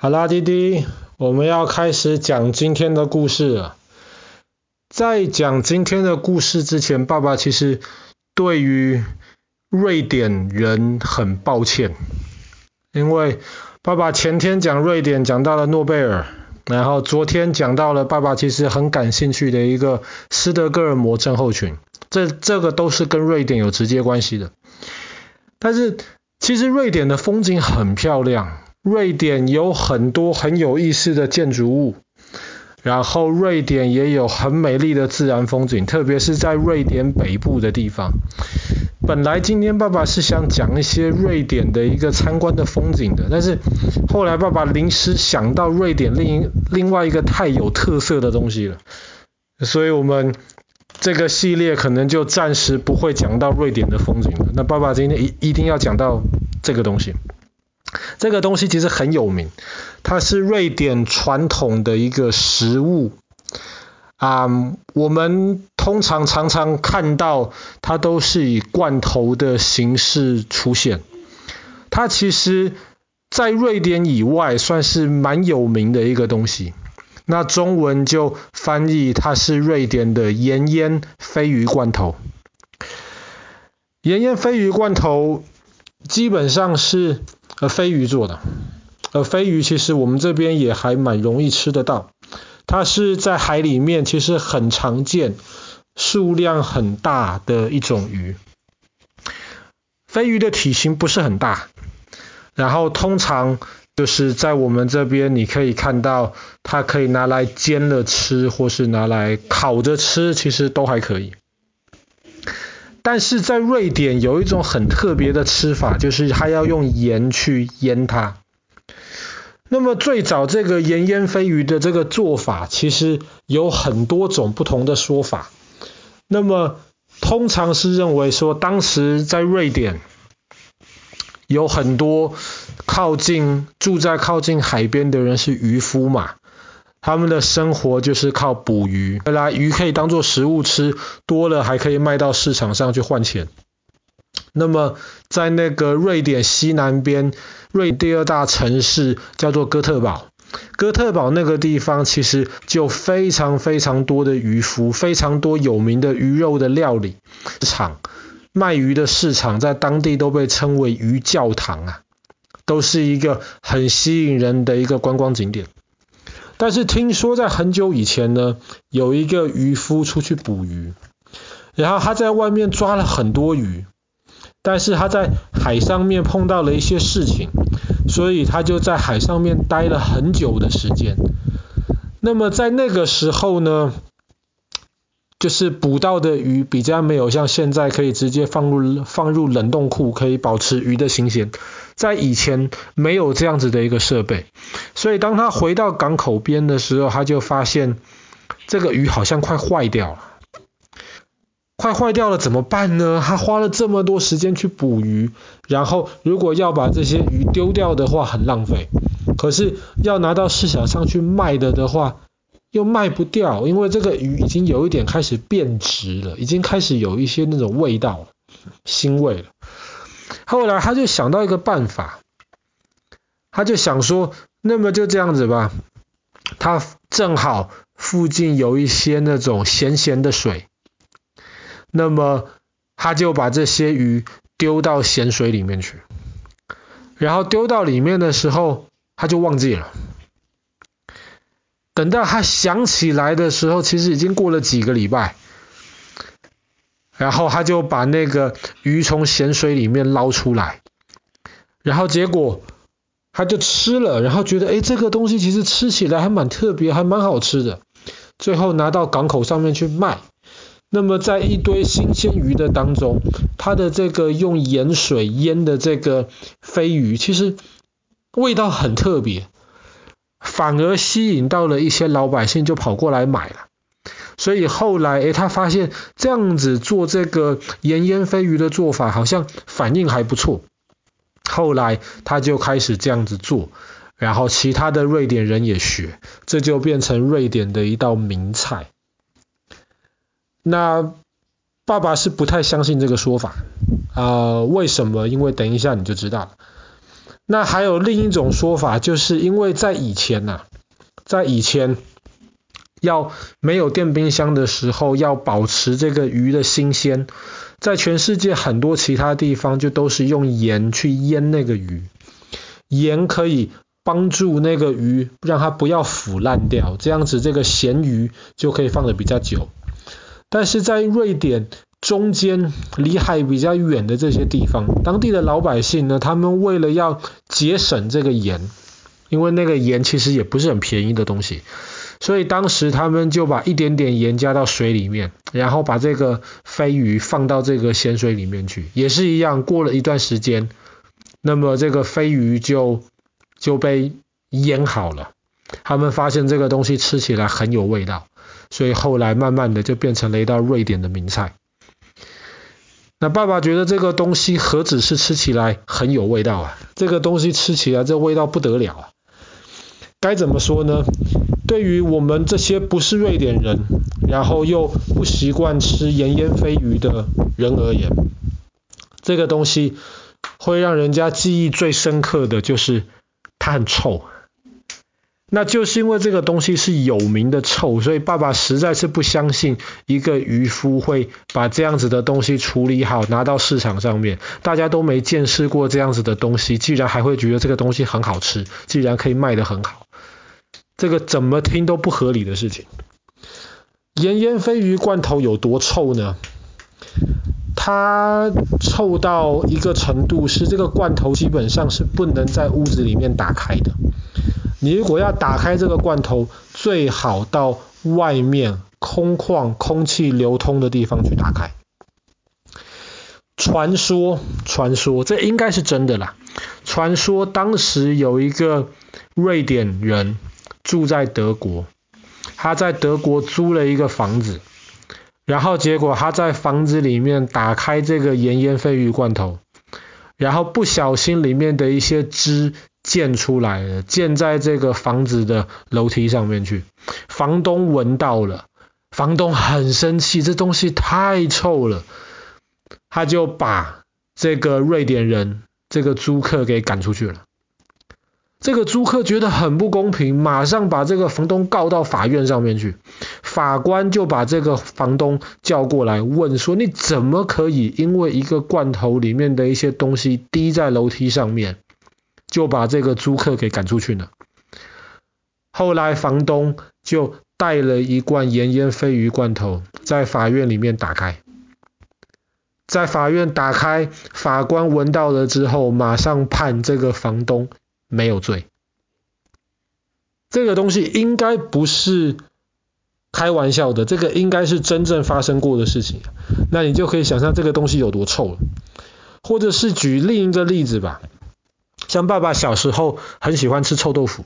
好啦，弟弟，我们要开始讲今天的故事了。在讲今天的故事之前，爸爸其实对于瑞典人很抱歉，因为爸爸前天讲瑞典讲到了诺贝尔，然后昨天讲到了爸爸其实很感兴趣的一个斯德哥尔摩症候群，这这个都是跟瑞典有直接关系的。但是其实瑞典的风景很漂亮。瑞典有很多很有意思的建筑物，然后瑞典也有很美丽的自然风景，特别是在瑞典北部的地方。本来今天爸爸是想讲一些瑞典的一个参观的风景的，但是后来爸爸临时想到瑞典另另外一个太有特色的东西了，所以我们这个系列可能就暂时不会讲到瑞典的风景了。那爸爸今天一一定要讲到这个东西。这个东西其实很有名，它是瑞典传统的一个食物啊、我们通常常常看到它都是以罐头的形式出现。它其实，在瑞典以外算是蛮有名的一个东西。那中文就翻译它是瑞典的盐腌鲱鱼罐头。盐腌鲱鱼罐头基本上是。呃，飞鱼做的，呃，飞鱼其实我们这边也还蛮容易吃得到，它是在海里面其实很常见，数量很大的一种鱼。飞鱼的体型不是很大，然后通常就是在我们这边你可以看到，它可以拿来煎了吃，或是拿来烤着吃，其实都还可以。但是在瑞典有一种很特别的吃法，就是它要用盐去腌它。那么最早这个盐腌鯡鱼的这个做法，其实有很多种不同的说法。那么通常是认为说，当时在瑞典有很多靠近住在靠近海边的人是渔夫嘛。他们的生活就是靠捕鱼，原来鱼可以当做食物吃，多了还可以卖到市场上去换钱。那么在那个瑞典西南边，瑞第二大城市叫做哥特堡，哥特堡那个地方其实就非常非常多的渔夫，非常多有名的鱼肉的料理市场，卖鱼的市场在当地都被称为鱼教堂啊，都是一个很吸引人的一个观光景点。但是听说在很久以前呢，有一个渔夫出去捕鱼，然后他在外面抓了很多鱼，但是他在海上面碰到了一些事情，所以他就在海上面待了很久的时间。那么在那个时候呢，就是捕到的鱼比较没有像现在可以直接放入放入冷冻库，可以保持鱼的新鲜。在以前没有这样子的一个设备，所以当他回到港口边的时候，他就发现这个鱼好像快坏掉了，快坏掉了怎么办呢？他花了这么多时间去捕鱼，然后如果要把这些鱼丢掉的话很浪费，可是要拿到市场上去卖的的话又卖不掉，因为这个鱼已经有一点开始变质了，已经开始有一些那种味道，腥味了。后来他就想到一个办法，他就想说，那么就这样子吧，他正好附近有一些那种咸咸的水，那么他就把这些鱼丢到咸水里面去，然后丢到里面的时候，他就忘记了。等到他想起来的时候，其实已经过了几个礼拜。然后他就把那个鱼从咸水里面捞出来，然后结果他就吃了，然后觉得诶，这个东西其实吃起来还蛮特别，还蛮好吃的。最后拿到港口上面去卖。那么在一堆新鲜鱼的当中，他的这个用盐水腌的这个飞鱼，其实味道很特别，反而吸引到了一些老百姓，就跑过来买了。所以后来，诶，他发现这样子做这个盐腌飞鱼的做法，好像反应还不错。后来他就开始这样子做，然后其他的瑞典人也学，这就变成瑞典的一道名菜。那爸爸是不太相信这个说法啊，呃，为什么？因为等一下你就知道了。那还有另一种说法，就是因为在以前呐、啊，在以前要没有电冰箱的时候，要保持这个鱼的新鲜，在全世界很多其他地方就都是用盐去腌那个鱼，盐可以帮助那个鱼让它不要腐烂掉，这样子这个咸鱼就可以放得比较久。但是在瑞典中间离海比较远的这些地方，当地的老百姓呢，他们为了要节省这个盐，因为那个盐其实也不是很便宜的东西，所以当时他们就把一点点盐加到水里面，然后把这个飞鱼放到这个咸水里面去，也是一样，过了一段时间，那么这个飞鱼就就被腌好了，他们发现这个东西吃起来很有味道。所以后来慢慢的就变成了一道瑞典的名菜。那爸爸觉得这个东西何止是吃起来很有味道啊，这个东西吃起来这味道不得了啊。该怎么说呢？对于我们这些不是瑞典人，然后又不习惯吃盐腌飞鱼的人而言，这个东西会让人家记忆最深刻的就是它很臭。那就是因为这个东西是有名的臭，所以爸爸实在是不相信一个渔夫会把这样子的东西处理好拿到市场上面。大家都没见识过这样子的东西，既然还会觉得这个东西很好吃，既然可以卖得很好，这个怎么听都不合理的事情。盐腌鲱鱼罐头有多臭呢？它臭到一个程度，是这个罐头基本上是不能在屋子里面打开的。你如果要打开这个罐头，最好到外面空旷、空气流通的地方去打开。传说，传说，这应该是真的啦。传说当时有一个瑞典人住在德国，他在德国租了一个房子，然后结果他在房子里面打开这个盐腌鲱鱼罐头，然后不小心里面的一些汁。溅出来了，溅在这个房子的楼梯上面去。房东闻到了，房东很生气，这东西太臭了，他就把这个瑞典人这个租客给赶出去了。这个租客觉得很不公平，马上把这个房东告到法院上面去。法官就把这个房东叫过来问说：“你怎么可以因为一个罐头里面的一些东西滴在楼梯上面？”就把这个租客给赶出去呢。后来房东就带了一罐盐腌鲱鱼罐头，在法院里面打开，在法院打开，法官闻到了之后，马上判这个房东没有罪。这个东西应该不是开玩笑的，这个应该是真正发生过的事情。那你就可以想象这个东西有多臭了。或者是举另一个例子吧。像爸爸小时候很喜欢吃臭豆腐，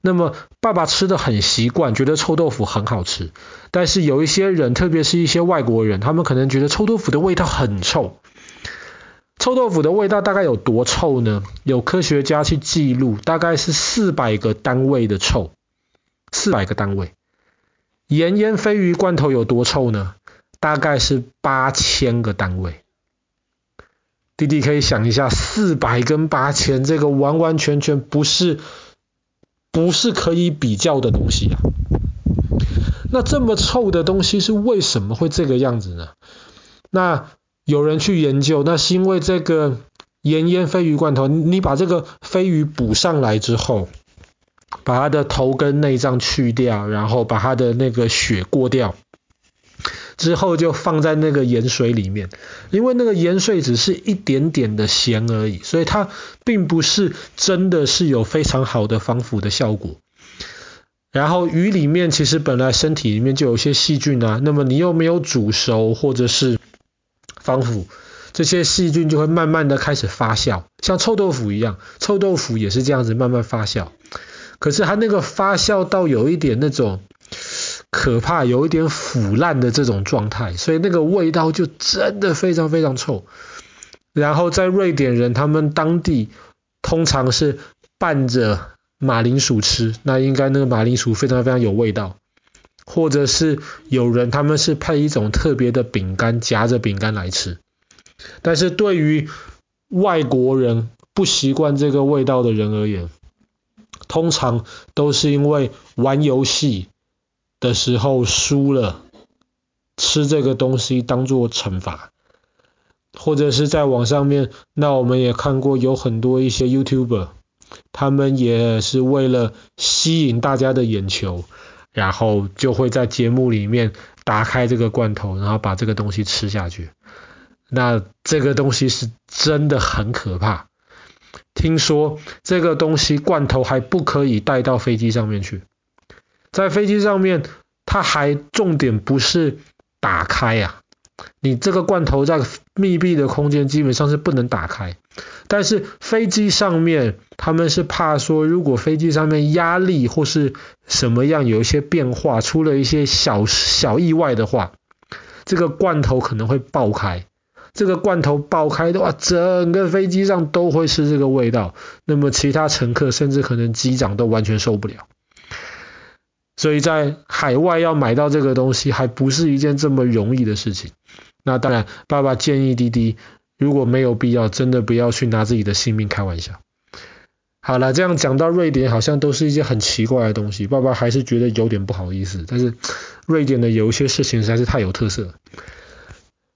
那么爸爸吃的很习惯，觉得臭豆腐很好吃。但是有一些人，特别是一些外国人，他们可能觉得臭豆腐的味道很臭。臭豆腐的味道大概有多臭呢？有科学家去记录，大概是四百个单位的臭，四百个单位。盐腌鲱鱼罐头有多臭呢？大概是八千个单位。弟弟可以想一下，四百跟八千，这个完完全全不是不是可以比较的东西啊。那这么臭的东西是为什么会这个样子呢？那有人去研究，那是因为这个盐腌飞鱼罐头，你把这个飞鱼补上来之后，把它的头跟内脏去掉，然后把它的那个血过掉。之后就放在那个盐水里面，因为那个盐水只是一点点的咸而已，所以它并不是真的是有非常好的防腐的效果。然后鱼里面其实本来身体里面就有些细菌啊，那么你又没有煮熟或者是防腐，这些细菌就会慢慢的开始发酵，像臭豆腐一样，臭豆腐也是这样子慢慢发酵。可是它那个发酵到有一点那种。可怕，有一点腐烂的这种状态，所以那个味道就真的非常非常臭。然后在瑞典人他们当地通常是拌着马铃薯吃，那应该那个马铃薯非常非常有味道。或者是有人他们是配一种特别的饼干，夹着饼干来吃。但是对于外国人，不习惯这个味道的人而言，通常都是因为玩游戏的时候输了，吃这个东西当做惩罚，或者是在网上面，那我们也看过有很多一些 YouTuber，他们也是为了吸引大家的眼球，然后就会在节目里面打开这个罐头，然后把这个东西吃下去。那这个东西是真的很可怕。听说这个东西罐头还不可以带到飞机上面去，在飞机上面，它还重点不是打开呀、你这个罐头在密闭的空间基本上是不能打开。但是飞机上面他们是怕说，如果飞机上面压力或是什么样有一些变化，出了一些小小意外的话，这个罐头可能会爆开。这个罐头爆开的话，整个飞机上都会是这个味道。那么其他乘客甚至可能机长都完全受不了。所以在海外要买到这个东西，还不是一件这么容易的事情。那当然，爸爸建议滴滴，如果没有必要，真的不要去拿自己的性命开玩笑。好了，这样讲到瑞典，好像都是一件很奇怪的东西，爸爸还是觉得有点不好意思。但是瑞典的有一些事情实在是太有特色。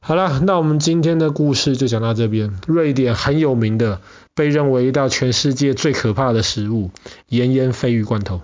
好了，那我们今天的故事就讲到这边。瑞典很有名的，被认为一道全世界最可怕的食物——炎炎鯡鱼罐头。